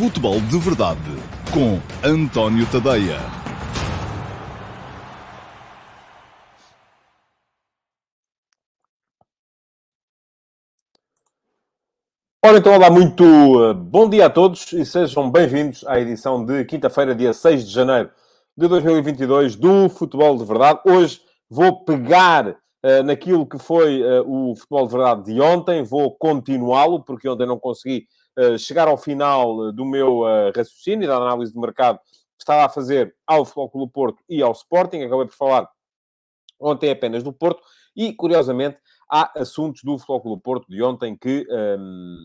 Futebol de Verdade com António Tadeia. Ora então, olá, muito uh, bom dia a todos e sejam bem-vindos à edição de quinta-feira, dia 6 de janeiro de 2022 do Futebol de Verdade. Hoje vou pegar uh, naquilo que foi uh, o Futebol de Verdade de ontem, vou continuá-lo, porque ontem não consegui chegar ao final do meu raciocínio, da análise de mercado que estava a fazer ao Futebol Clube Porto e ao Sporting. Acabei por falar ontem apenas do Porto e, curiosamente, há assuntos do Futebol Clube Porto de ontem que um,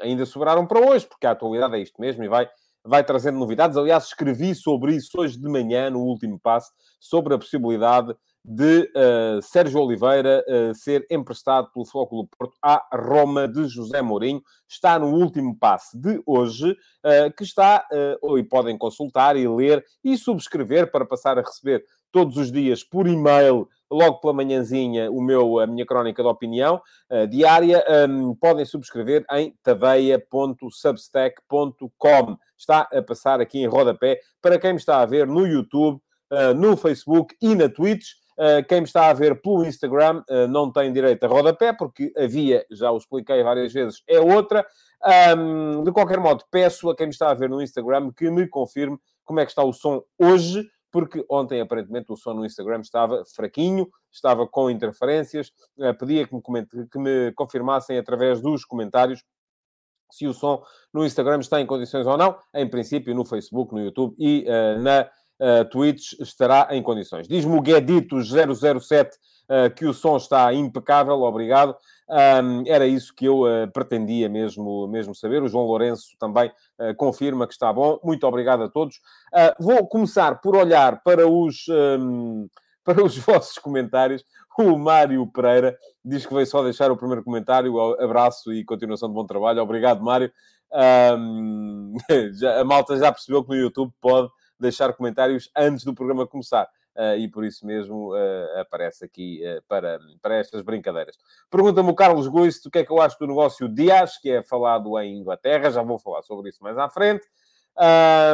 ainda sobraram para hoje, porque a atualidade é isto mesmo e vai vai trazendo novidades. Aliás, escrevi sobre isso hoje de manhã, no último passo, sobre a possibilidade de uh, Sérgio Oliveira uh, ser emprestado pelo Flóculo Porto à Roma de José Mourinho. Está no último passo de hoje, uh, que está, e podem consultar e ler e subscrever para passar a receber todos os dias por e-mail, logo pela manhãzinha, o meu, a minha crónica de opinião uh, diária. Um, podem subscrever em taveia.substack.com. Está a passar aqui em rodapé para quem me está a ver no YouTube, uh, no Facebook e na Twitch. Uh, quem me está a ver pelo Instagram uh, não tem direito a rodapé, porque havia, já o expliquei várias vezes, é outra. De qualquer modo, peço a quem me está a ver no Instagram que me confirme como é que está o som hoje porque ontem, aparentemente, o som no Instagram estava fraquinho, estava com interferências. Uh, pedia que me, que me confirmassem através dos comentários se o som no Instagram está em condições ou não. Em princípio, no Facebook, no YouTube e uh, na uh, Twitch estará em condições. Diz-me o Guedito007 uh, que o som está impecável, obrigado. Um, era isso que eu uh, pretendia mesmo, mesmo saber. O João Lourenço também uh, confirma que está bom. Muito obrigado a todos. Uh, vou começar por olhar para os, um, para os vossos comentários. O Mário Pereira diz que veio só deixar o primeiro comentário. Abraço e continuação de bom trabalho. Obrigado, Mário. Um, já, a malta já percebeu que no YouTube pode deixar comentários antes do programa começar. Uh, e por isso mesmo uh, aparece aqui uh, para, para estas brincadeiras. Pergunta-me o Carlos Guice o que é que eu acho do negócio Dias, que é falado em Inglaterra, já vou falar sobre isso mais à frente.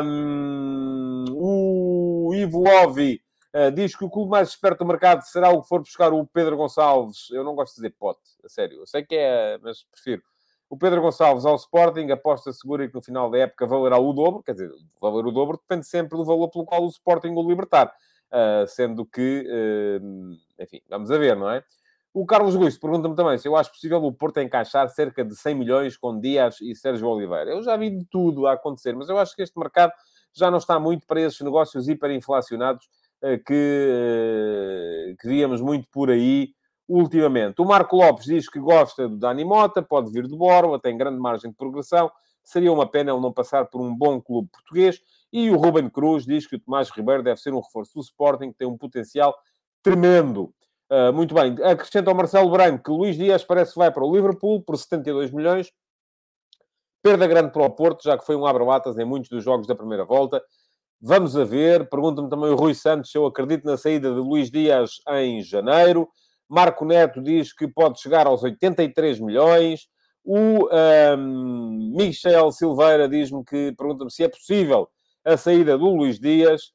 Um, o Ivo Lovi diz que o clube mais esperto do mercado será o que for buscar o Pedro Gonçalves. Eu não gosto de dizer pote, a sério. Eu sei que é, mas prefiro. O Pedro Gonçalves ao Sporting aposta segura que no final da época valerá o dobro. Quer dizer, valer o dobro depende sempre do valor pelo qual o Sporting o libertar. Uh, sendo que, uh, enfim, vamos a ver, não é? O Carlos Guiz pergunta-me também se eu acho possível o Porto encaixar cerca de 100 milhões com Dias e Sérgio Oliveira. Eu já vi de tudo a acontecer, mas eu acho que este mercado já não está muito para esses negócios hiperinflacionados uh, que, que víamos muito por aí ultimamente. O Marco Lopes diz que gosta do Dani Mota, pode vir do Borla, tem grande margem de progressão. Seria uma pena ele não passar por um bom clube português. E o Ruben Cruz diz que o Tomás Ribeiro deve ser um reforço do Sporting, que tem um potencial tremendo. Uh, muito bem. Acrescenta ao Marcelo Branco que Luís Dias parece que vai para o Liverpool por 72 milhões. Perda grande para o Porto, já que foi um abre-latas em muitos dos jogos da primeira volta. Vamos a ver. Pergunta-me também o Rui Santos se eu acredito na saída de Luís Dias em janeiro. Marco Neto diz que pode chegar aos 83 milhões. O um, Michel Silveira diz-me que pergunta-me se é possível a saída do Luís Dias.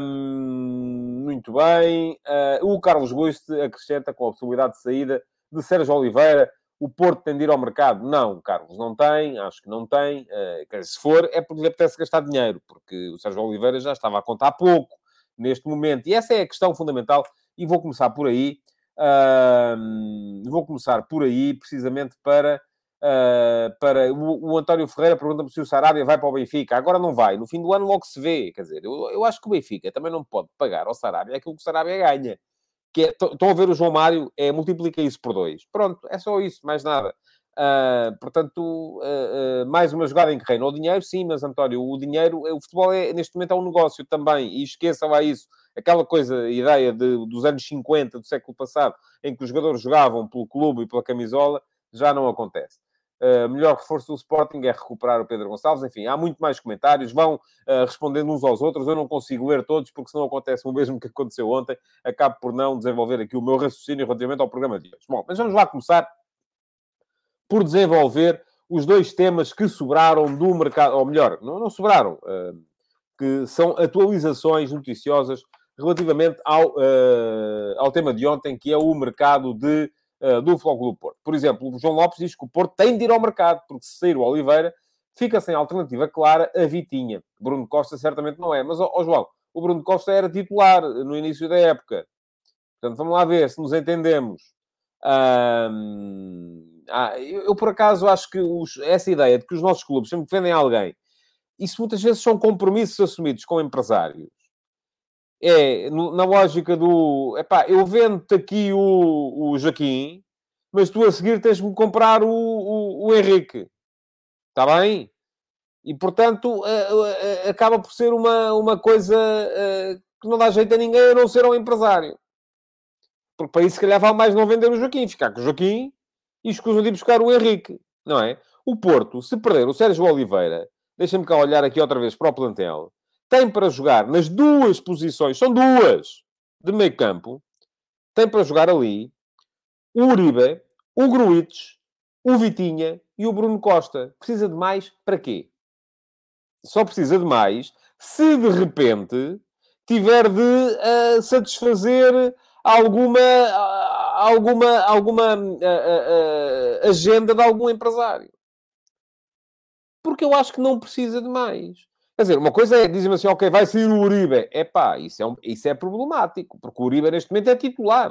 Um, muito bem. Uh, o Carlos Guiste acrescenta com a possibilidade de saída de Sérgio Oliveira. O Porto tem de ir ao mercado? Não, Carlos, não tem. Acho que não tem. Uh, se for, é porque lhe apetece gastar dinheiro, porque o Sérgio Oliveira já estava a contar pouco neste momento. E essa é a questão fundamental. E vou começar por aí. Uh, vou começar por aí, precisamente para Uh, para o, o, António Ferreira pergunta-me se o Sarabia vai para o Benfica. Agora não vai, no fim do ano logo se vê. Quer dizer, eu, eu acho que o Benfica também não pode pagar ao Sarabia aquilo que o Sarabia ganha. Que é, estão a ver o João Mário, é multiplica isso por dois. Pronto, é só isso, mais nada. Uh, portanto, uh, mais uma jogada em que reina o dinheiro, sim, mas António, o dinheiro, o futebol é, neste momento é um negócio também, e esqueçam lá isso. Aquela coisa, ideia de, dos anos 50 do século passado, em que os jogadores jogavam pelo clube e pela camisola, já não acontece. Uh, melhor reforço do Sporting é recuperar o Pedro Gonçalves. Enfim, há muito mais comentários, vão uh, respondendo uns aos outros. Eu não consigo ler todos, porque senão acontece o mesmo que aconteceu ontem. Acabo por não desenvolver aqui o meu raciocínio relativamente ao programa de hoje. Bom, mas vamos lá começar por desenvolver os dois temas que sobraram do mercado, ou melhor, não, não sobraram, uh, que são atualizações noticiosas relativamente ao, uh, ao tema de ontem, que é o mercado de, uh, do Flóculo do Porto. Por exemplo, o João Lopes diz que o Porto tem de ir ao mercado, porque se sair o Oliveira, fica sem alternativa clara a Vitinha. Bruno Costa certamente não é, mas, ó João, o Bruno Costa era titular no início da época. Portanto, vamos lá ver se nos entendemos. Ah, eu, eu, por acaso, acho que os, essa ideia de que os nossos clubes sempre defendem alguém, isso muitas vezes são compromissos assumidos com empresários. É, na lógica do... Epá, eu vendo-te aqui o, o Joaquim, mas tu a seguir tens-me comprar o, o, o Henrique. Está bem? E, portanto, acaba por ser uma, uma coisa que não dá jeito a ninguém a não ser ao empresário. Porque para isso, se calhar, vale mais não vender o Joaquim, ficar com o Joaquim e escusam de ir buscar o Henrique, não é? O Porto, se perder o Sérgio Oliveira, deixa-me cá olhar aqui outra vez para o plantel, tem para jogar nas duas posições, são duas, de meio campo, tem para jogar ali o Uribe, o Gruites, o Vitinha e o Bruno Costa. Precisa de mais para quê? Só precisa de mais se de repente tiver de uh, satisfazer alguma, alguma, alguma uh, uh, agenda de algum empresário. Porque eu acho que não precisa de mais. Quer dizer, uma coisa é, dizem assim, ok, vai sair o Uribe. É pá, isso é, um, isso é problemático, porque o Uribe neste momento é titular.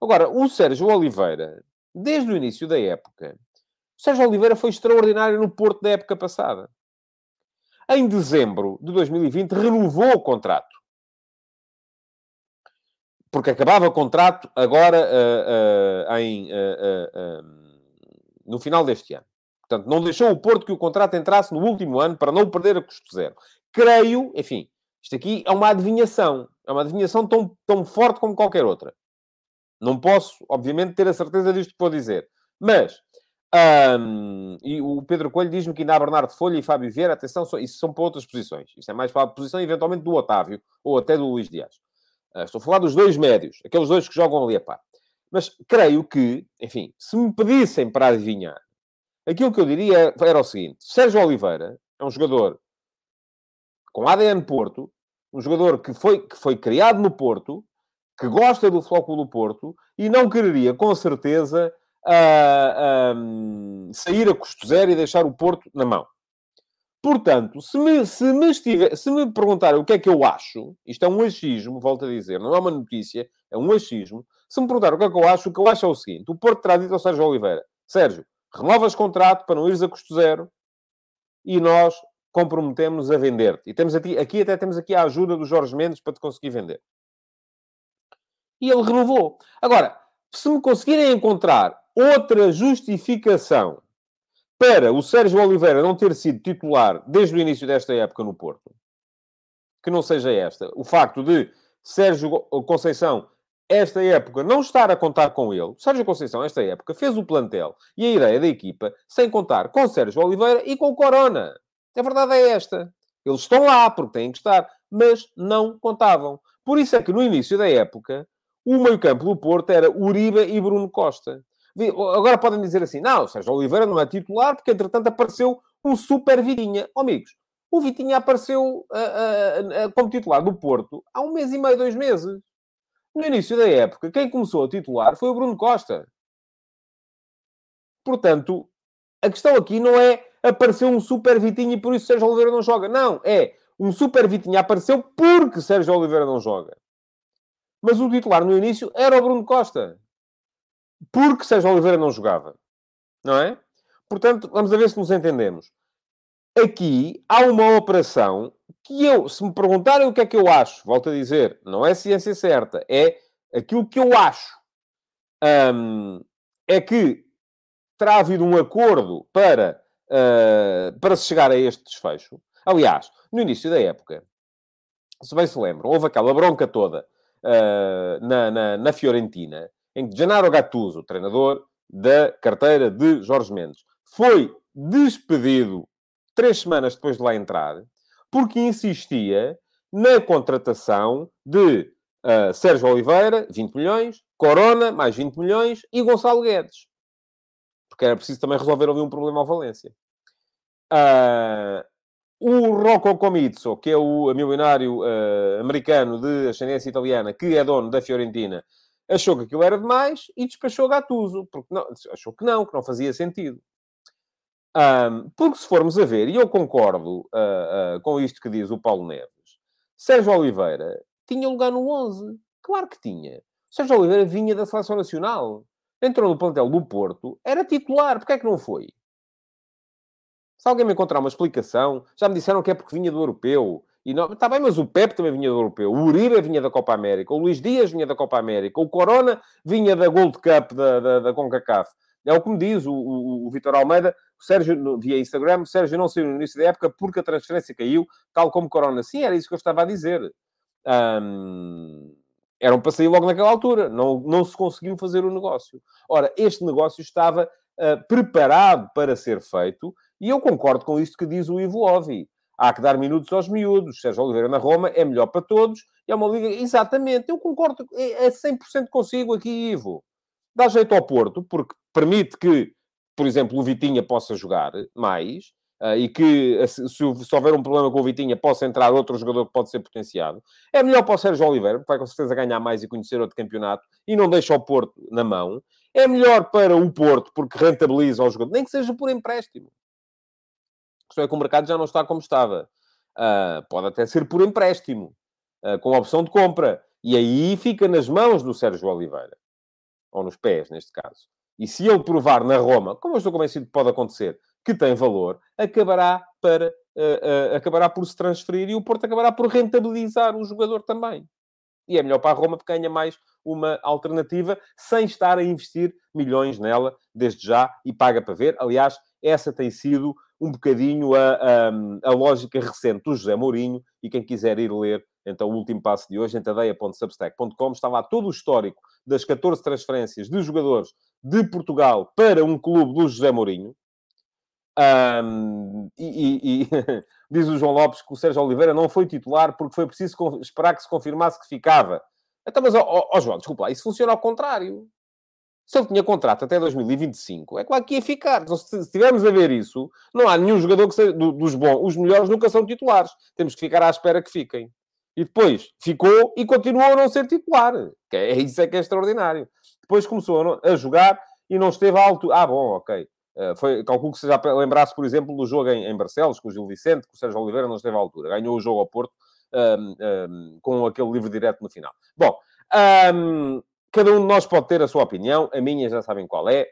Agora, o Sérgio Oliveira, desde o início da época, o Sérgio Oliveira foi extraordinário no Porto da época passada. Em dezembro de 2020, renovou o contrato porque acabava o contrato agora uh, uh, em, uh, no final deste ano. Portanto, não deixou o Porto que o contrato entrasse no último ano para não perder a custo zero. Creio, enfim, isto aqui é uma adivinhação. É uma adivinhação tão, tão forte como qualquer outra. Não posso, obviamente, ter a certeza disto que vou dizer. Mas, um, e o Pedro Coelho diz-me que ainda há Bernardo Folha e Fábio Vieira, atenção, isso são para outras posições. Isso é mais para a posição, eventualmente, do Otávio ou até do Luís Dias. Uh, estou a falar dos dois médios, aqueles dois que jogam ali a par. Mas creio que, enfim, se me pedissem para adivinhar, aquilo que eu diria era o seguinte: Sérgio Oliveira é um jogador com ADN Porto, um jogador que foi, que foi criado no Porto, que gosta do Flóculo do Porto e não quereria, com certeza, uh, uh, sair a custo zero e deixar o Porto na mão. Portanto, se me, se me, estiver, se me perguntarem o que é que eu acho, isto é um achismo, volto a dizer, não é uma notícia, é um achismo. Se me perguntarem o que é que eu acho, o que eu acho é o seguinte: o Porto terá dito ao Sérgio Oliveira, Sérgio, renovas contrato para não ires a custo zero e nós comprometemos a vender-te. E temos aqui, aqui até temos aqui a ajuda do Jorge Mendes para te conseguir vender. E ele renovou. Agora, se me conseguirem encontrar outra justificação para o Sérgio Oliveira não ter sido titular desde o início desta época no Porto, que não seja esta, o facto de Sérgio Conceição, esta época, não estar a contar com ele, Sérgio Conceição, esta época, fez o plantel e a ideia da equipa sem contar com Sérgio Oliveira e com o Corona. A verdade é esta. Eles estão lá porque têm que estar, mas não contavam. Por isso é que no início da época, o meio-campo do Porto era Uribe e Bruno Costa. Agora podem dizer assim, não, Sérgio Oliveira não é titular porque, entretanto, apareceu um super Vitinha. Oh, amigos, o Vitinha apareceu uh, uh, uh, como titular do Porto há um mês e meio, dois meses. No início da época, quem começou a titular foi o Bruno Costa. Portanto, a questão aqui não é apareceu um super Vitinha e por isso Sérgio Oliveira não joga. Não, é um super Vitinha apareceu porque Sérgio Oliveira não joga. Mas o titular no início era o Bruno Costa porque Sérgio Oliveira não jogava. Não é? Portanto, vamos a ver se nos entendemos. Aqui há uma operação que eu, se me perguntarem o que é que eu acho, volto a dizer, não é ciência certa, é aquilo que eu acho. Hum, é que terá havido um acordo para, uh, para se chegar a este desfecho. Aliás, no início da época, se bem se lembram, houve aquela bronca toda uh, na, na, na Fiorentina, em que Gennaro Gattuso, treinador da carteira de Jorge Mendes, foi despedido três semanas depois de lá entrar, porque insistia na contratação de uh, Sérgio Oliveira, 20 milhões, Corona, mais 20 milhões, e Gonçalo Guedes. porque era preciso também resolver ali um problema ao Valência. Uh, o Rocco Comizzo, que é o milionário uh, americano de ascendência italiana, que é dono da Fiorentina, achou que aquilo era demais e despachou Gattuso, porque não, achou que não, que não fazia sentido. Um, porque se formos a ver, e eu concordo uh, uh, com isto que diz o Paulo Neves, Sérgio Oliveira tinha lugar no 11. Claro que tinha. Sérgio Oliveira vinha da Seleção Nacional. Entrou no plantel do Porto, era titular. Porquê é que não foi? Se alguém me encontrar uma explicação, já me disseram que é porque vinha do Europeu. E não... Está bem, mas o Pepe também vinha do Europeu. O Uribe vinha da Copa América. O Luís Dias vinha da Copa América. O Corona vinha da Gold Cup da, da, da CONCACAF. É o que me diz o, o, o Vitor Almeida, Sérgio, via Instagram, Sérgio não saiu no início da época porque a transferência caiu, tal como Corona. Sim, era isso que eu estava a dizer. Um, eram para sair logo naquela altura. Não, não se conseguiu fazer o negócio. Ora, este negócio estava uh, preparado para ser feito e eu concordo com isto que diz o Ivo Ovi. Há que dar minutos aos miúdos. Sérgio Oliveira na Roma é melhor para todos. É uma liga... Exatamente. Eu concordo. É, é 100% consigo aqui, Ivo. Dá jeito ao Porto, porque permite que, por exemplo, o Vitinha possa jogar mais. Uh, e que, se, se, houver um problema com o Vitinha, possa entrar outro jogador que pode ser potenciado. É melhor para o Sérgio Oliveira, porque vai com certeza ganhar mais e conhecer outro campeonato, e não deixa o Porto na mão. É melhor para o Porto, porque rentabiliza o jogador, nem que seja por empréstimo questão é que o mercado já não está como estava. Uh, pode até ser por empréstimo, uh, com opção de compra. E aí fica nas mãos do Sérgio Oliveira. Ou nos pés, neste caso. E se ele provar na Roma, como eu estou convencido que pode acontecer, que tem valor, acabará, para, uh, acabará por se transferir e o Porto acabará por rentabilizar o jogador também. E é melhor para a Roma porque ganha mais uma alternativa sem estar a investir milhões nela desde já e paga para ver. Aliás, essa tem sido um bocadinho a, a, a, lógica recente do José Mourinho, e quem quiser ir ler, então, o último passo de hoje, em tadeia.substack.com, está lá todo o histórico das 14 transferências de jogadores de Portugal para um clube do José Mourinho. Um, e, e, e diz o João Lopes que o Sérgio Oliveira não foi titular porque foi preciso esperar que se confirmasse que ficava. Então, mas, ó, João, desculpa lá, isso funciona ao contrário. Se ele tinha contrato até 2025, é claro que ia ficar. Então, se estivermos a ver isso, não há nenhum jogador que seja dos bons. Os melhores nunca são titulares. Temos que ficar à espera que fiquem. E depois ficou e continuou a não ser titular. Que é, isso é que é extraordinário. Depois começou a, jogar e não esteve à altura. Ah, bom, ok. Uh, foi, calculo que se já lembrasse, por exemplo, do jogo em, em Barcelos, com o Gil Vicente, que o Sérgio Oliveira não esteve à altura. Ganhou o jogo ao Porto um, um, com aquele livre direto no final. Bom, um, Cada um de nós pode ter a sua opinião, a minha já sabem qual é,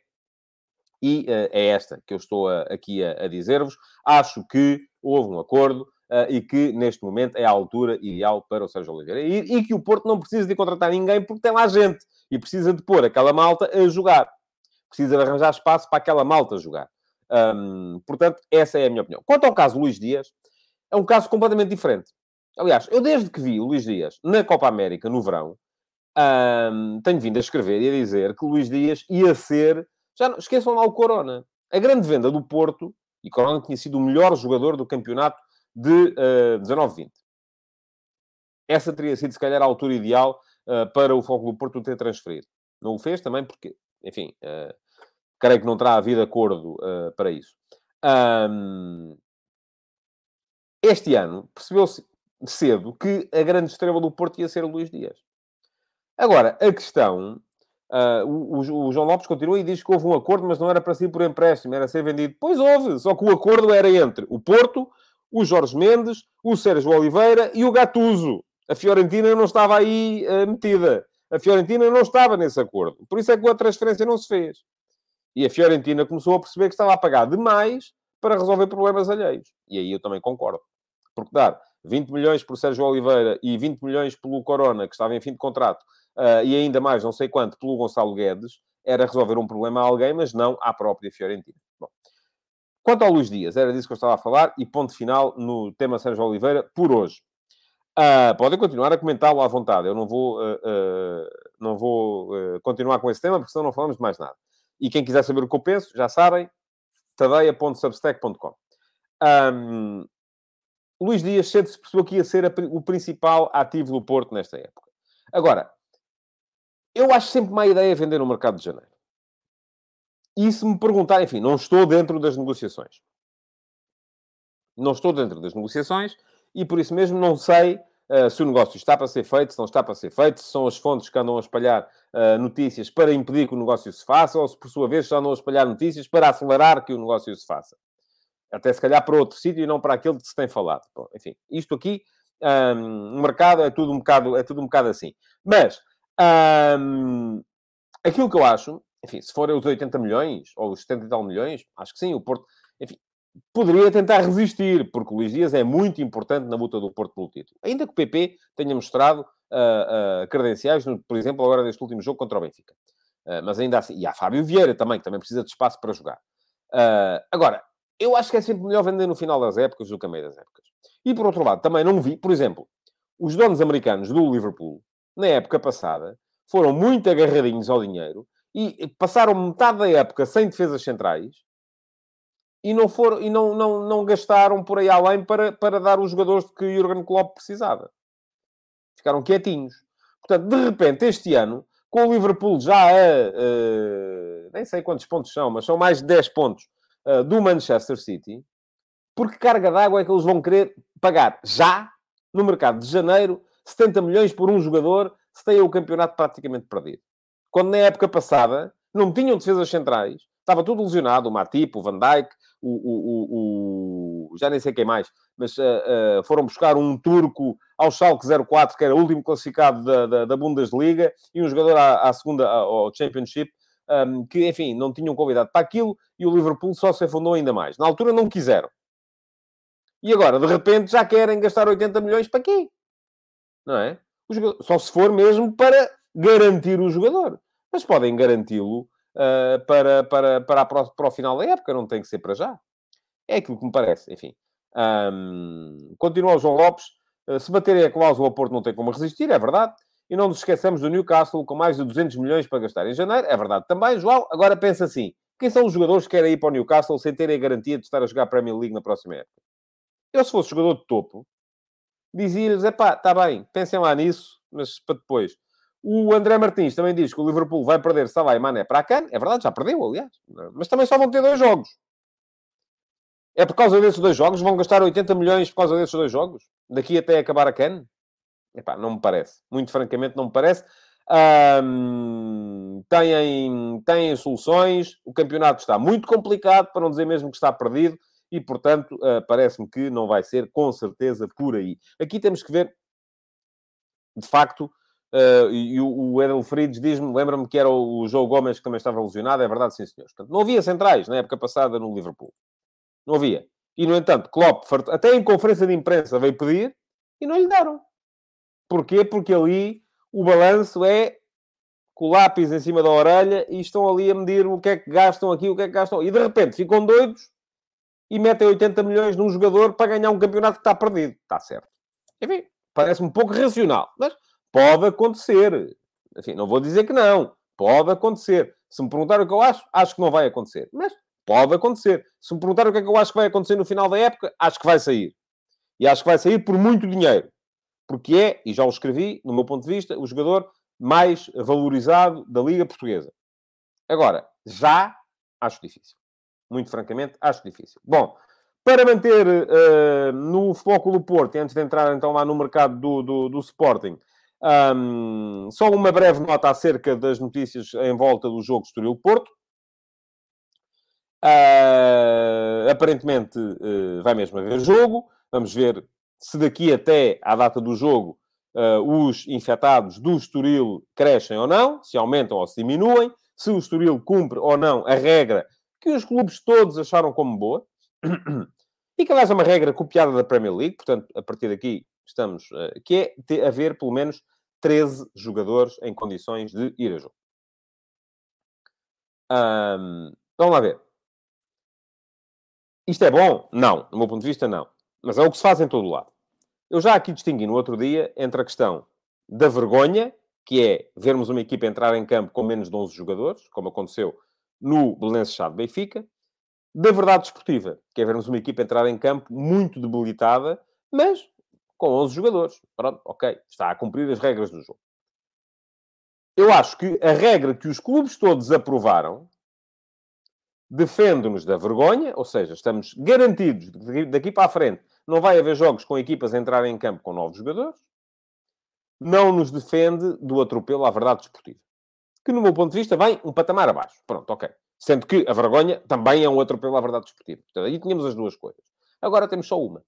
e uh, é esta que eu estou a, aqui a, a dizer-vos. Acho que houve um acordo e que neste momento é a altura ideal para o Sérgio Oliveira. E, e, que o Porto não precisa de contratar ninguém porque tem lá gente e precisa de pôr aquela malta a jogar. Precisa de arranjar espaço para aquela malta jogar. Portanto, essa é a minha opinião. Quanto ao caso Luís Dias, é um caso completamente diferente. Aliás, eu desde que vi o Luís Dias na Copa América no verão, tenho vindo a escrever e a dizer que Luís Dias ia ser. Já não, esqueçam lá o Corona. A grande venda do Porto, e Corona tinha sido o melhor jogador do campeonato de uh, 19-20. Essa teria sido, se calhar, a altura ideal uh, para o Foco do Porto ter transferido. Não o fez também porque, enfim, uh, creio que não terá havido acordo uh, para isso. Um, este ano percebeu-se cedo que a grande estrela do Porto ia ser o Luís Dias. Agora, a questão... Uh, o, o, João Lopes continua e diz que houve um acordo, mas não era para ser por empréstimo, era ser vendido. Pois houve, só que o acordo era entre o Porto, o Jorge Mendes, o Sérgio Oliveira e o Gatuso. A Fiorentina não estava aí uh, metida. A Fiorentina não estava nesse acordo. Por isso é que a transferência não se fez. E a Fiorentina começou a perceber que estava a pagar demais para resolver problemas alheios. E aí eu também concordo. Porque dar 20 milhões por Sérgio Oliveira e 20 milhões pelo Corona, que estava em fim de contrato, uh, e ainda mais, não sei quanto, pelo Gonçalo Guedes, era resolver um problema a alguém, mas não à própria Fiorentina. Bom. Quanto ao Luís Dias, era disso que eu estava a falar, e ponto final no tema Sérgio Oliveira por hoje. Uh, podem continuar a comentá-lo à vontade. Eu não vou, uh, uh, não vou continuar com esse tema, porque senão não falamos de mais nada. E quem quiser saber o que eu penso, já sabem, tadeia.substack.com. Um, Luís Dias cedo se percebeu que ia ser a, o principal ativo do Porto nesta época. Agora, eu acho sempre má ideia vender no mercado de janeiro. E se me perguntar, enfim, não estou dentro das negociações. Não estou dentro das negociações e por isso mesmo não sei uh, se o negócio está para ser feito, se não está para ser feito, se são as fontes que andam a espalhar uh, notícias para impedir que o negócio se faça ou se, por sua vez, já andam a espalhar notícias para acelerar que o negócio se faça. Até se calhar para outro sítio e não para aquele que se tem falado. Bom, enfim, isto aqui, um, o mercado é tudo um bocado, é tudo um bocado assim. Mas, um, aquilo que eu acho enfim, se forem os 80 milhões ou os 70 e tal milhões, acho que sim, o Porto, enfim, poderia tentar resistir, porque o Luís Dias é muito importante na luta do Porto pelo título. Ainda que o PP tenha mostrado uh, uh, credenciais, no, por exemplo, agora neste último jogo contra o Benfica. Uh, mas ainda assim, e há Fábio Vieira também, que também precisa de espaço para jogar. agora, eu acho que é sempre melhor vender no final das épocas do que a meio das épocas. E por outro lado, também não vi, por exemplo, os donos americanos do Liverpool, na época passada, foram muito agarradinhos ao dinheiro e passaram metade da época sem defesas centrais e não, foram, e não, não, não gastaram por aí além para, para dar os jogadores que Jurgen Klopp precisava. Ficaram quietinhos. Portanto, de repente, este ano, com o Liverpool já a... Uh, nem sei quantos pontos são, mas são mais de 10 pontos uh, do Manchester City, porque carga d'água é que eles vão querer pagar já, no mercado de janeiro, 70 milhões por um jogador, se tem o campeonato praticamente perdido. Quando na época passada não tinham defesas centrais, estava tudo lesionado, o Matip, o Van Dijk, o, o, o, já nem sei quem mais, mas uh, uh, foram buscar um turco ao Schalke 04, que era o último classificado da, da, da Bundesliga, e um jogador à, à segunda, ao Championship, um, ehm, que, enfim, não tinham convidado para aquilo, e o Liverpool só se afundou ainda mais. Na altura não quiseram. E agora, de repente, já querem gastar 80 milhões para quê? Não é? Só se for mesmo para garantir o jogador. Mas podem garanti-lo uh, para, para, para, para o final da época, não tem que ser para já. É aquilo que me parece, enfim. Um, continua o João Lopes. Uh, se baterem a cláusula, o Porto não tem como resistir, é verdade. E não nos esqueçamos do Newcastle, com mais de 200 milhões para gastar em janeiro. É verdade também, João. Agora pensa assim. Quem são os jogadores que querem ir para o Newcastle sem terem a garantia de estar a jogar a Premier League na próxima época? Eu, se fosse jogador de topo, dizia-lhes, epá, está bem, pensem lá nisso, mas para depois. O André Martins também diz que o Liverpool vai perder Salah e Mané para a Cannes. É verdade, já perdeu, aliás. Mas também só vão ter dois jogos. É por causa desses dois jogos? Vão gastar 80 milhões por causa desses dois jogos? Daqui até acabar a Cannes? Epá, não me parece. Muito francamente, não me parece. Têm, têm soluções. O campeonato está muito complicado, para não dizer mesmo que está perdido. E, portanto, uh, parece-me que não vai ser com certeza por aí. Aqui temos que ver, de facto, Uh, e o, o Edel Frides diz-me, lembra-me que era o, João Gomes que também estava lesionado, é verdade, sim senhores. Portanto, não havia centrais na época passada no Liverpool. Não havia. E, no entanto, Klopp, até em conferência de imprensa, veio pedir e não lhe deram. Porquê? Porque ali o balanço é com o lápis em cima da orelha e estão ali a medir o que é que gastam aqui, o que é que gastam. E de repente ficam doidos e metem 80 milhões num jogador para ganhar um campeonato que está perdido. Está certo. Enfim, parece-me um pouco racional. Mas Pode acontecer. Não vou dizer que não. Pode acontecer. Se me perguntar o que eu acho, acho que não vai acontecer. Mas pode acontecer. Se me perguntar o que é que eu acho que vai acontecer no final da época, acho que vai sair. E acho que vai sair por muito dinheiro. Porque é, e já o escrevi, no meu ponto de vista, o jogador mais valorizado da Liga Portuguesa. Agora, já acho difícil. Muito francamente, acho difícil. Bom, para manter uh, no foco do Porto, antes de entrar então lá no mercado do, do, do Sporting, um, só uma breve nota acerca das notícias em volta do jogo Estoril-Porto. Uh, aparentemente uh, vai mesmo haver jogo. Vamos ver se daqui até à data do jogo uh, os infectados do Estoril crescem ou não, se aumentam ou se diminuem, se o Estoril cumpre ou não a regra que os clubes todos acharam como boa. E que, aliás, é uma regra copiada da Premier League, portanto, a partir daqui estamos, uh, que é haver pelo menos 13 jogadores em condições de ir a jogo. Um, vamos lá ver. Isto é bom? Não. Do meu ponto de vista, não. Mas é o que se faz em todo o lado. Eu já aqui distingui no outro dia entre a questão da vergonha, que é vermos uma equipa entrar em campo com menos de 11 jogadores, como aconteceu no Belenenses Chá de Benfica, da verdade desportiva, que é vermos uma equipa entrar em campo muito debilitada, mas com 11 jogadores. Pronto, ok, está a cumprir as regras do jogo. Eu acho que a regra que os clubes todos aprovaram defende-nos da vergonha, ou seja, estamos garantidos daqui para a frente não vai haver jogos com equipas a entrarem em campo com novos jogadores, não nos defende do atropelo à verdade desportiva. Que, no meu ponto de vista, vem um patamar abaixo. Pronto, ok. Sendo que a vergonha também é um atropelo à verdade desportiva. Portanto, aí tínhamos as duas coisas. Agora temos só uma.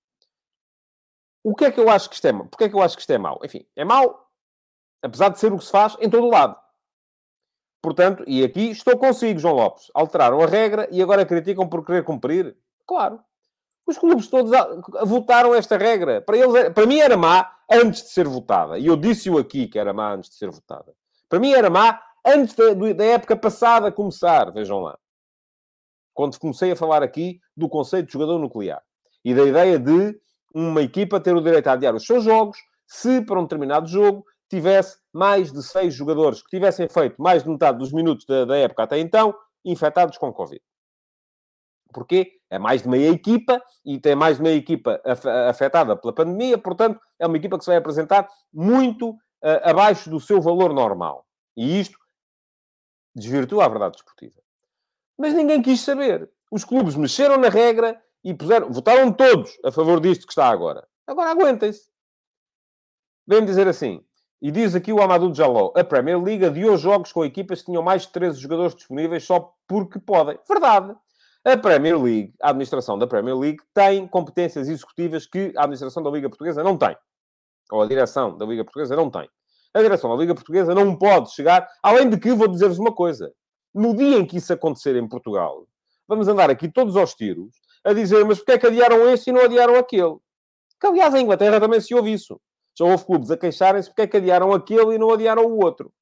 O que é que eu acho que isto é mau? Porquê é que eu acho que isto é mau? Enfim, é mau, apesar de ser o que se faz em todo o lado. Portanto, e aqui estou consigo, João Lopes. Alteraram a regra e agora criticam por querer cumprir? Claro. Os clubes todos votaram esta regra. Para, eles, para mim era má antes de ser votada. E eu disse-o aqui que era má antes de ser votada. Para mim era má antes da, da época passada começar. Vejam lá. Quando comecei a falar aqui do conceito de jogador nuclear. E da ideia de uma equipa ter o direito a adiar os seus jogos se, para um determinado jogo, tivesse mais de seis jogadores que tivessem feito mais de metade dos minutos da, da época até então infectados com Covid. Porquê? É mais de meia equipa e tem mais de meia equipa afetada pela pandemia, portanto, é uma equipa que se vai apresentar muito uh, abaixo do seu valor normal. E isto desvirtua a verdade desportiva. Mas ninguém quis saber. Os clubes mexeram na regra e puseram, votaram todos a favor disto que está agora. Agora aguentem-se. Vem dizer assim, e diz aqui o Amadou Jaló, a Premier League adiou jogos com equipas que tinham mais de 13 jogadores disponíveis só porque podem. Verdade. A Premier League, a administração da Premier League, tem competências executivas que a administração da Liga Portuguesa não tem. Ou a direção da Liga Portuguesa não tem. A direção da Liga Portuguesa não pode chegar, além de que, vou dizer-vos uma coisa, no dia em que isso acontecer em Portugal, vamos andar aqui todos aos tiros a dizer, mas porquê é que adiaram este e não adiaram aquele? Que, aliás, em Inglaterra também se ouve isso. Já houve clubes a queixarem-se porque é que adiaram aquele e não adiaram o outro.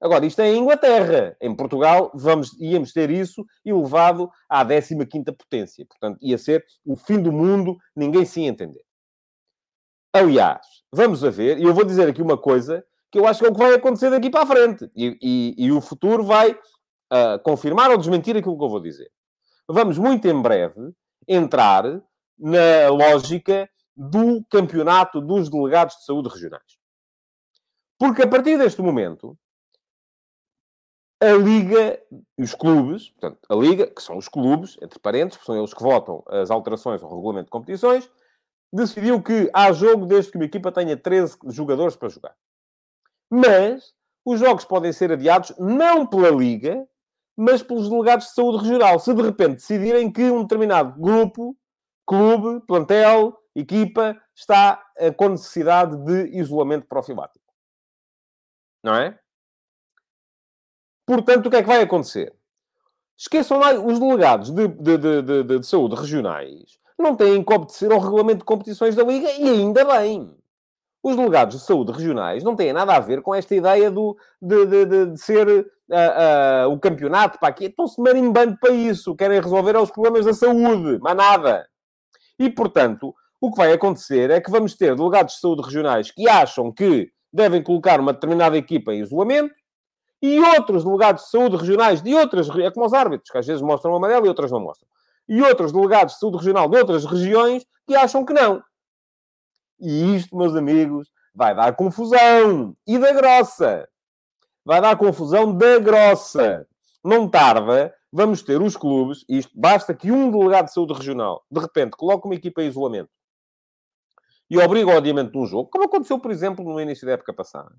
Agora, isto é em Inglaterra. Em Portugal, vamos, íamos ter isso elevado à 15ª potência. Portanto, ia ser o fim do mundo, ninguém se ia entender. Aliás, vamos a ver, e eu vou dizer aqui uma coisa que eu acho que é o que vai acontecer daqui para a frente. E, e, e o futuro vai uh, confirmar ou desmentir aquilo que eu vou dizer. Vamos, muito em breve, entrar na lógica do campeonato dos delegados de saúde regionais. Porque a partir deste momento, a Liga os clubes, portanto, a Liga, que são os clubes, entre parênteses, são eles que votam as alterações ao regulamento de competições, decidiu que há jogo desde que uma equipa tenha 13 jogadores para jogar. Mas os jogos podem ser adiados não pela Liga, mas pelos delegados de saúde regional. Se de repente decidirem que um determinado grupo, clube, plantel, equipa, está eh, com necessidade de isolamento profilático. Não é? Portanto, o que é que vai acontecer? Esqueçam lá, os delegados de, de, de, de, saúde regionais não têm que obedecer ao regulamento de competições da Liga e ainda bem. Os delegados de saúde regionais não têm nada a ver com esta ideia do, de, ser uh, uh, o campeonato para aqui. Estão-se marimbando para isso. Querem resolver os problemas da saúde. Mas nada. E, portanto, o que vai acontecer é que vamos ter delegados de saúde regionais que acham que devem colocar uma determinada equipa em isolamento e outros delegados de saúde regionais de outras... É como os árbitros, que às vezes mostram amarelo e outras não mostram. E outros delegados de saúde regional de outras regiões que acham que não. E isto, meus amigos, vai dar confusão. E da grossa. Vai dar confusão da grossa. Não tarda, vamos ter os clubes, isto basta que um delegado de saúde regional, de repente, coloque uma equipa em isolamento e obriga ao adiamento de um jogo, como aconteceu, por exemplo, no início da época passada,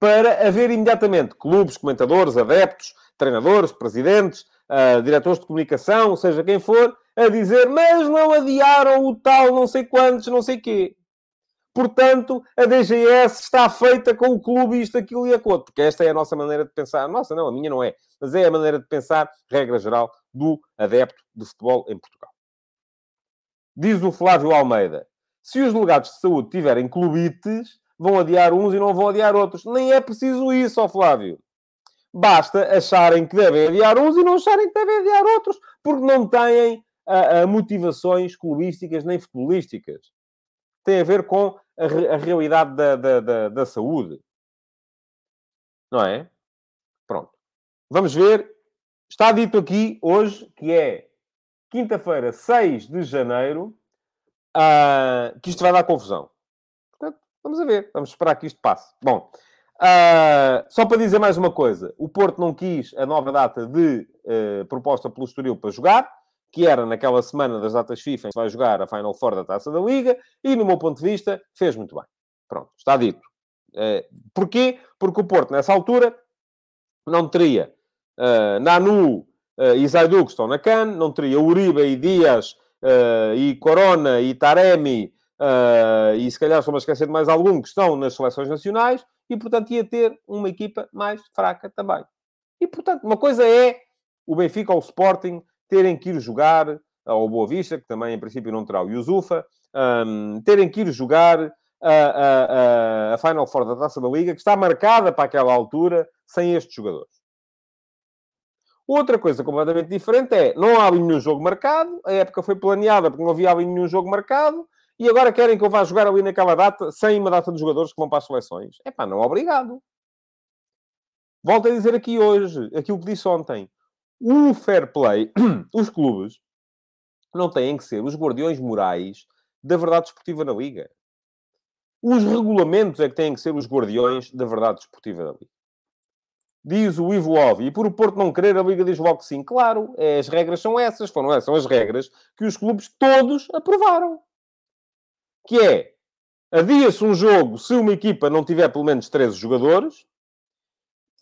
para haver imediatamente clubes, comentadores, adeptos, treinadores, presidentes, uh, diretores de comunicação, seja quem for, a dizer, mas não adiaram o tal não sei quantos, não sei quê. Portanto, a DGS está feita com o clube isto, aquilo e aquilo. Porque esta é a nossa maneira de pensar. Nossa, não, a minha não é. Mas é a maneira de pensar, regra geral, do adepto de futebol em Portugal. Diz o Flávio Almeida. Se os delegados de saúde tiverem clubites, vão adiar uns e não vão adiar outros. Nem é preciso isso, ó Flávio. Basta acharem que devem adiar uns e não acharem que devem adiar outros, porque não têm a, a motivações clubísticas nem futebolísticas. Tem a ver com a, a realidade da, da, da, da saúde. Não é? Pronto. Vamos ver. Está dito aqui hoje que é quinta-feira, 6 de janeiro, uh, que isto vai dar confusão. Portanto, vamos a ver. Vamos esperar que isto passe. Bom, Uh, só para dizer mais uma coisa, o Porto não quis a nova data de uh, proposta pelo Estoril para jogar, que era naquela semana das datas FIFA em que se vai jogar a Final Four da Taça da Liga, e no meu ponto de vista, fez muito bem. Pronto, está dito. Uh, porquê? Porque o Porto, nessa altura, não teria uh, Nanu uh, e Zaidu, que estão na CAN, não teria Uribe e Dias, e Corona e Taremi, e se calhar estou a esquecer de mais algum, que estão nas seleções nacionais, e, portanto, ia ter uma equipa mais fraca também. E, portanto, uma coisa é o Benfica ou o Sporting terem que ir jogar ao Boa Vista, que também, em princípio, não terá o Yusufa, um, terem que ir jogar a, a, a, a Final Four da Taça da Liga, que está marcada para aquela altura, sem estes jogadores. Outra coisa completamente diferente é, não há nenhum jogo marcado, a época foi planeada porque não havia nenhum jogo marcado, e agora querem que eu vá jogar ali naquela data, sem uma data de jogadores que vão para as seleções. É pá, não obrigado. Volto a dizer aqui hoje, aquilo que disse ontem. O fair play, os clubes, não têm que ser os guardiões morais da verdade esportiva na Liga. Os regulamentos é que têm que ser os guardiões da verdade esportiva da Liga. Diz o Ivo Ovi, e por o Porto não querer, a Liga diz logo que sim. Claro, é, as regras são essas, foram essas, são as regras que os clubes todos aprovaram que é adia-se um jogo se uma equipa não tiver pelo menos 13 jogadores,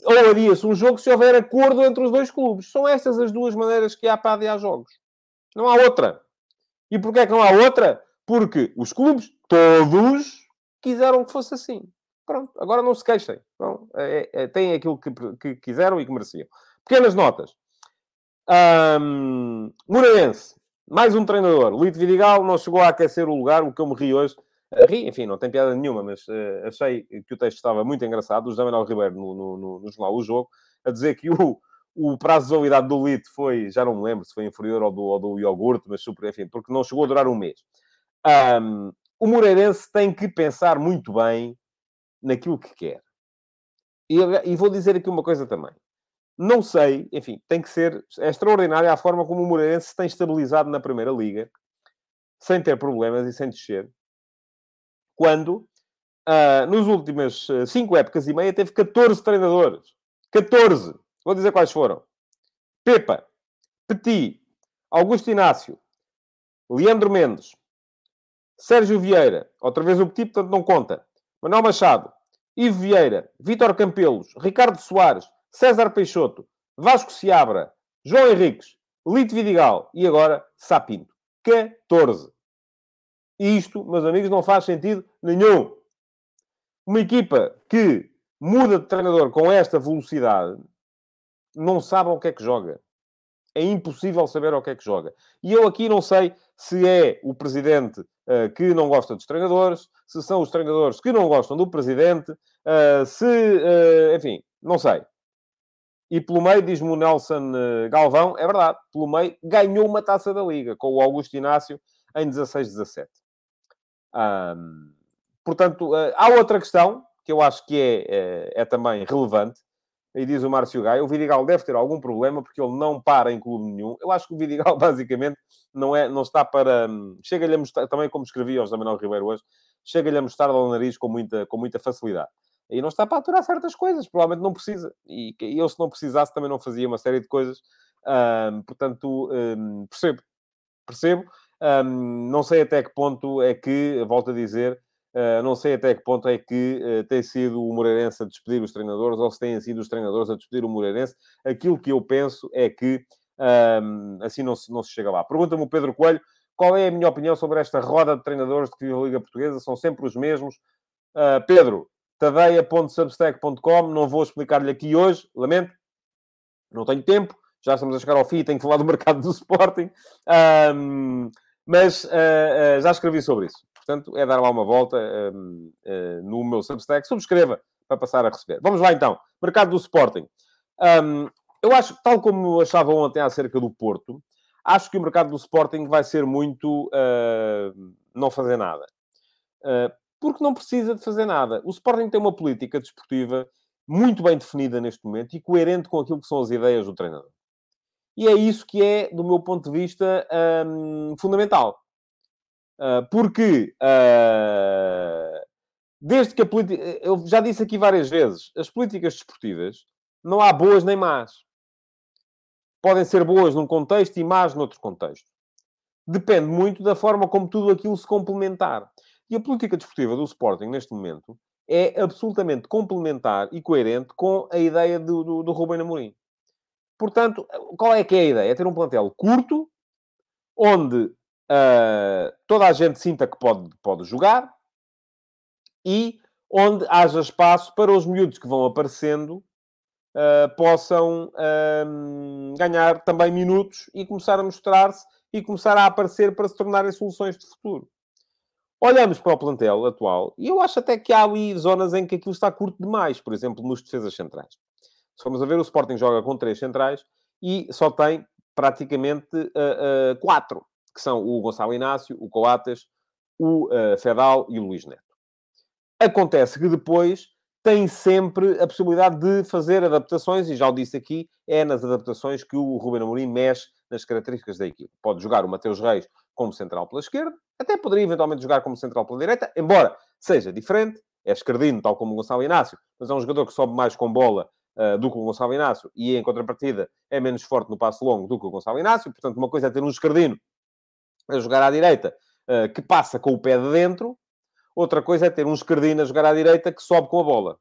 ou adia-se um jogo se houver acordo entre os dois clubes. São estas as duas maneiras que há para adiar jogos. Não há outra. E porquê é que não há outra? Porque os clubes, todos, quiseram que fosse assim. Pronto, agora não se queixem. Então, é, é, têm aquilo que, que, quiseram e que mereciam. Pequenas notas. Um, Moreirense. Mais um treinador. Lito Vidigal não chegou a aquecer o lugar, o que eu me ri hoje. Ri, enfim, não tem piada nenhuma, mas uh, achei que o texto estava muito engraçado. O José Manuel Ribeiro, no, no, no, no, jornal O Jogo, a dizer que o, o prazo de validade do Lito foi, já não me lembro se foi inferior ao do, ao do iogurte, mas super, enfim, porque não chegou a durar um mês. Um, o Moreirense tem que pensar muito bem naquilo que quer. E, e vou dizer aqui uma coisa também. Não sei, enfim, tem que ser é extraordinária a forma como o Moreirense se tem estabilizado na Primeira Liga, sem ter problemas e sem descer, quando uh, nos últimas 5 épocas e meia teve 14 treinadores. 14! Vou dizer quais foram. Pepa, Petit, Augusto Inácio, Leandro Mendes, Sérgio Vieira, outra vez o Petit, portanto não conta, Manuel Machado, Ivo Vieira, Vítor Campelos, Ricardo Soares, César Peixoto, Vasco Seabra, João Henriques, Lito Vidigal e agora Sapinto. 14. Isto, meus amigos, não faz sentido nenhum. Uma equipa que muda de treinador com esta velocidade não sabe o que é que joga. É impossível saber o que é que joga. E eu aqui não sei se é o presidente uh, que não gosta dos treinadores, se são os treinadores que não gostam do presidente, uh, se. Uh, enfim, não sei. E pelo meio, diz-me o Nelson Galvão, é verdade, pelo meio ganhou uma taça da Liga com o Augusto Inácio em 16-17. Portanto, uh, há outra questão que eu acho que é, é, é, também relevante. E diz o Márcio Gaia, o Vidigal deve ter algum problema porque ele não para em clube nenhum. Eu acho que o Vidigal, basicamente, não, é, não está para... Um, chega-lhe a mostrar, também como escrevi ao José Manuel Ribeiro hoje, chega-lhe a mostrar ao nariz com muita, com muita facilidade. E não está para aturar certas coisas, provavelmente não precisa. E eu, se não precisasse, também não fazia uma série de coisas. Portanto, um, percebo. Percebo. Um, não sei até que ponto é que, volto a dizer, uh, não sei até que ponto é que uh, tem sido o Moreirense a despedir os treinadores ou se têm sido os treinadores a despedir o Moreirense. Aquilo que eu penso é que assim não se, não se chega lá. Pergunta-me o Pedro Coelho qual é a minha opinião sobre esta roda de treinadores de que vive a Liga Portuguesa. São sempre os mesmos. Uh, Pedro, tadeia.substack.com. Não vou explicar-lhe aqui hoje, lamento, não tenho tempo, já estamos a chegar ao fim e tenho que falar do mercado do Sporting, um, mas uh, uh, já escrevi sobre isso. Portanto, é dar lá uma volta uh, no meu Substack. Subscreva para passar a receber. Vamos lá então. Mercado do Sporting. Um, eu acho, tal como achava ontem acerca do Porto, acho que o mercado do Sporting vai ser muito não fazer nada porque não precisa de fazer nada. O Sporting tem uma política desportiva muito bem definida neste momento e coerente com aquilo que são as ideias do treinador. E é isso que é, do meu ponto de vista, hum, fundamental. Uh, porque uh, desde que a política. Eu já disse aqui várias vezes, as políticas desportivas não há boas nem más. Podem ser boas num contexto e más noutro contexto. Depende muito da forma como tudo aquilo se complementar. E a política desportiva do Sporting, neste momento, é absolutamente complementar e coerente com a ideia do, do, do Rubem Amorim. Portanto, qual é que é a ideia? É ter um plantel curto, onde uh, toda a gente sinta que pode, pode jogar e onde haja espaço para os miúdos que vão aparecendo uh, possam uh, ganhar também minutos e começar a mostrar-se e começar a aparecer para se tornarem soluções de futuro. Olhamos para o plantel atual e eu acho até que há ali zonas em que aquilo está curto demais, por exemplo, nos defesas centrais. Se formos a ver, o Sporting joga com três centrais e só tem praticamente uh, uh, quatro, que são o Gonçalo Inácio, o Coates, o uh, Fedal e o Luís Neto. Acontece que depois tem sempre a possibilidade de fazer adaptações, e já o disse aqui, é nas adaptações que o Ruben Amorim mexe nas características da equipe. Pode jogar o Mateus Reis como central pela esquerda, até poderia eventualmente jogar como central pela direita, embora seja diferente, é esquerdino, tal como o Gonçalo Inácio, mas é um jogador que sobe mais com bola uh, do que o Gonçalo Inácio, e em contrapartida é menos forte no passo longo do que o Gonçalo Inácio, portanto uma coisa é ter um esquerdino a jogar à direita, uh, que passa com o pé de dentro, outra coisa é ter um esquerdino a jogar à direita que sobe com a bola.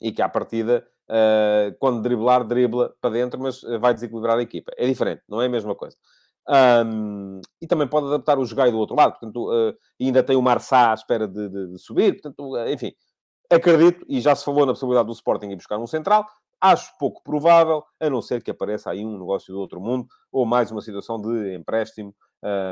E que à partida, uh, quando driblar, dribla para dentro, mas vai desequilibrar a equipa. É diferente, não é a mesma coisa. Um, e também pode adaptar o jogai do outro lado, portanto, uh, ainda tem o Marçá à espera de, de, de subir, portanto, uh, enfim, acredito, e já se falou na possibilidade do Sporting ir buscar um central, acho pouco provável, a não ser que apareça aí um negócio do outro mundo, ou mais uma situação de empréstimo,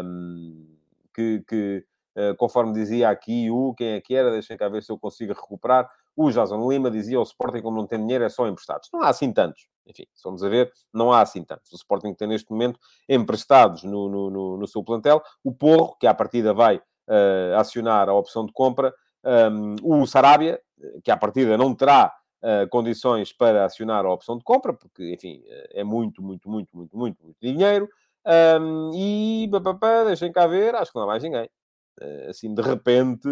um, que, que uh, conforme dizia aqui o, quem é que era, deixem cá ver se eu consigo recuperar, o Jason Lima dizia o Sporting, como não tem dinheiro, é só emprestados. Não há assim tantos. Enfim, vamos a ver, não há assim tantos. O Sporting tem neste momento emprestados no, no, no, no seu plantel. O Porro, que à partida vai uh, acionar a opção de compra. Um, o Sarabia, que à partida não terá uh, condições para acionar a opção de compra, porque, enfim, eh, é muito, muito, muito, muito, muito, muito dinheiro. Um, e, papapá, deixem cá ver, acho que não há mais ninguém. Uh, assim, de repente,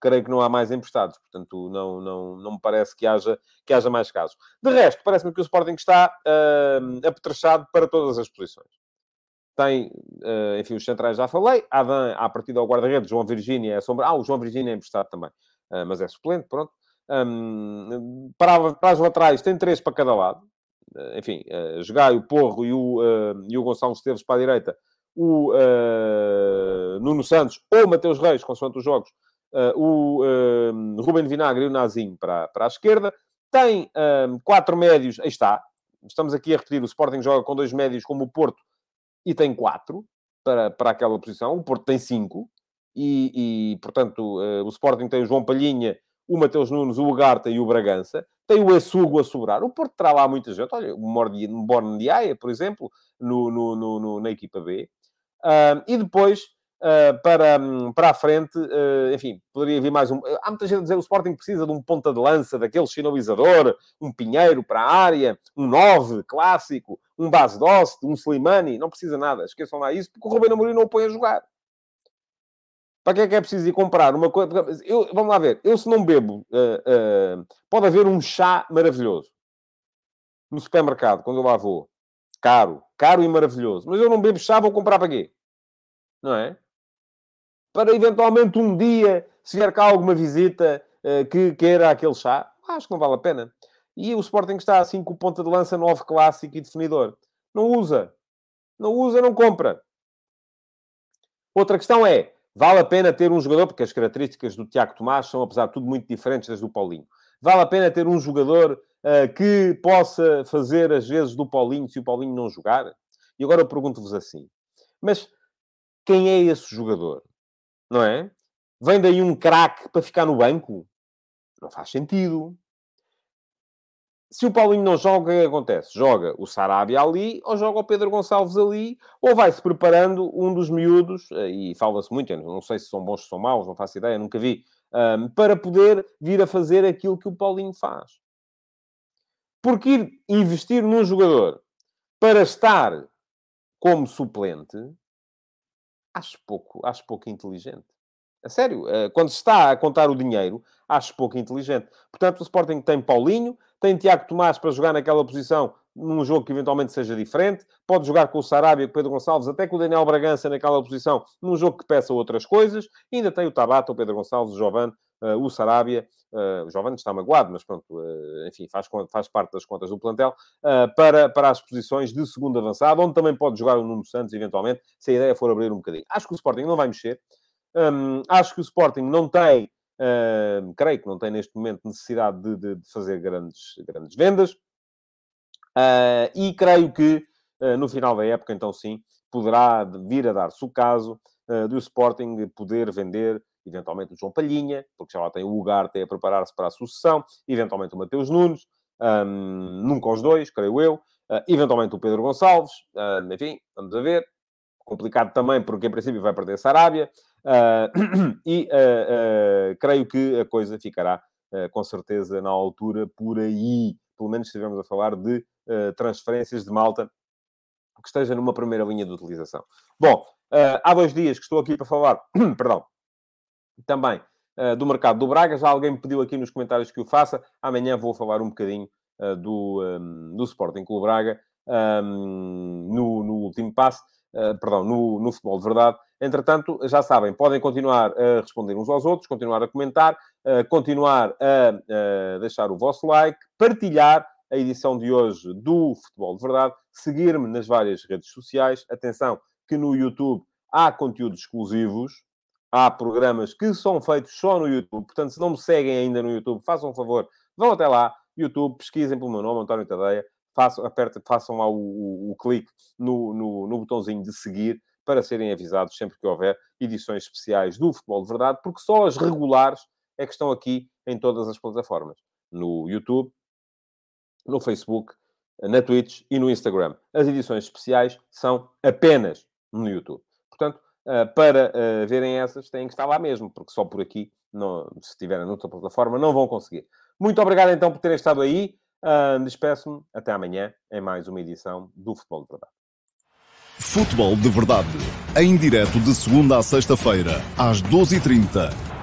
creio que não há mais emprestados. Portanto, não, não, não me parece que haja, que haja mais casos. De resto, parece-me que o Sporting está uh, apetrechado para todas as posições. Tem, uh, enfim, os centrais já falei. Adam, à partida ao guarda-redes, João Virgínia é sombra. Ah, o João Virgínia é emprestado também. Uh, mas é suplente, pronto. Um, para, para as laterais, tem três para cada lado. Uh, enfim, uh, Jogai, o Porro e o, uh, e o Gonçalo Esteves para a direita. O Nuno Santos ou Mateus Reis, consoante os jogos, uh, o uh, Ruben Vinagre e o Nazinho para, para a esquerda. Tem uh, quatro médios, aí está. Estamos aqui a repetir, o Sporting joga com dois médios como o Porto e tem quatro para, para aquela posição. O Porto tem cinco. E, e portanto, o Sporting tem o João Palhinha, o Mateus Nunes, o Ugarta e o Bragança. Tem o Essugo a sobrar. O Porto terá lá muita gente. Olha, o Borne de Aia, por exemplo, no, no, no, na equipa B. Uh, e depois uh, para, para a frente, uh, enfim, poderia vir mais um. Há muita gente a dizer que o Sporting precisa de um ponta de lança, daquele finalizador, um Pinheiro para a área, um 9 clássico, um Base Dost, um Slimani. Não precisa nada, esqueçam lá isso, porque o Rubén Amorim não o põe a jogar. Para que é que é preciso ir comprar uma coisa? Eu, vamos lá ver. Eu, se não bebo, uh, pode haver um chá maravilhoso no supermercado, quando eu lá vou. Caro, caro e maravilhoso. Mas eu não bebo chá, vou comprar para quê? Não é? Para eventualmente um dia, se vier cá alguma visita uh, que queira aquele chá, acho que não vale a pena. E o Sporting está assim com ponta de lança novo clássico e definidor. Não usa. Não usa, não compra. Outra questão é, vale a pena ter um jogador, porque as características do Tiago Tomás são, apesar de tudo, muito diferentes das do Paulinho. Vale a pena ter um jogador uh, que possa fazer as vezes do Paulinho se o Paulinho não jogar? E agora eu pergunto-vos assim, mas quem é esse jogador? Não é? Vem daí um craque para ficar no banco? Não faz sentido. Se o Paulinho não joga, o que acontece? Joga o Sarabia ali, ou joga o Pedro Gonçalves ali, ou vai-se preparando um dos miúdos, eh, e fala-se muito, não sei se são bons ou são maus, não faço ideia, nunca vi, para poder vir a fazer aquilo que o Paulinho faz. Porque ir investir num jogador para estar como suplente acho pouco, acho pouco inteligente. A sério, uh, quando se está a contar o dinheiro, acho pouco inteligente. Portanto, o Sporting tem Paulinho, tem Tiago Tomás para jogar naquela posição num jogo que eventualmente seja diferente. Pode jogar com o Sarabia, com o Pedro Gonçalves, até com o Daniel Bragança naquela posição, num jogo que peça outras coisas. Ainda tem o Tabata, o Pedro Gonçalves, o Jovan, uh, o Sarabia. Uh, o Jovan está magoado, mas pronto, uh, enfim, faz, faz parte das contas do plantel, para, para as posições de segundo avançado, onde também pode jogar o Nuno Santos, eventualmente, se a ideia for abrir um bocadinho. Acho que o Sporting não vai mexer. Um, acho que o Sporting não tem, creio que não tem neste momento necessidade de, de, de fazer grandes, grandes vendas. E creio que no final da época, então sim, poderá vir a dar-se o caso do Sporting poder vender eventualmente o João Palhinha, porque já lá tem o Ugarte a preparar-se para a sucessão, eventualmente o Mateus Nunes, um, nunca os dois, creio eu, eventualmente o Pedro Gonçalves, enfim, vamos a ver. Complicado também, porque em princípio vai perder essa Arábia, e creio que a coisa ficará com certeza na altura por aí pelo menos se estivermos a falar de uh, transferências de malta que esteja numa primeira linha de utilização. Bom, uh, há dois dias que estou aqui para falar, perdão, também uh, do mercado do Braga. Já alguém me pediu aqui nos comentários que o faça. Amanhã vou falar um bocadinho do, um, do Sporting Clube Braga um, no, no, último passo. Uh, perdão, no, no, futebol de verdade. Entretanto, já sabem, podem continuar a responder uns aos outros, continuar a comentar, uh, continuar a deixar o vosso like, partilhar a edição de hoje do Futebol de Verdade, seguir-me nas várias redes sociais. Atenção que no YouTube há conteúdos exclusivos, há programas que são feitos só no YouTube. Portanto, se não me seguem ainda no YouTube, façam um favor, vão até lá, YouTube, pesquisem pelo meu nome, António Tadeia, façam, aperta, façam lá o, o, o clique no, no, no botãozinho de seguir para serem avisados sempre que houver edições especiais do Futebol de Verdade, porque só as regulares é que estão aqui em todas as plataformas. No YouTube, no Facebook, na Twitch e no Instagram. As edições especiais são apenas no YouTube. Portanto, para eh, verem essas, têm que estar lá mesmo, porque só por aqui, se estiverem noutra plataforma, não vão conseguir. Muito obrigado então por terem estado aí. Despeço-me. Até amanhã em mais uma edição do Futebol de Verdade. Futebol de Verdade. Em direto de segunda a sexta-feira, às 12h30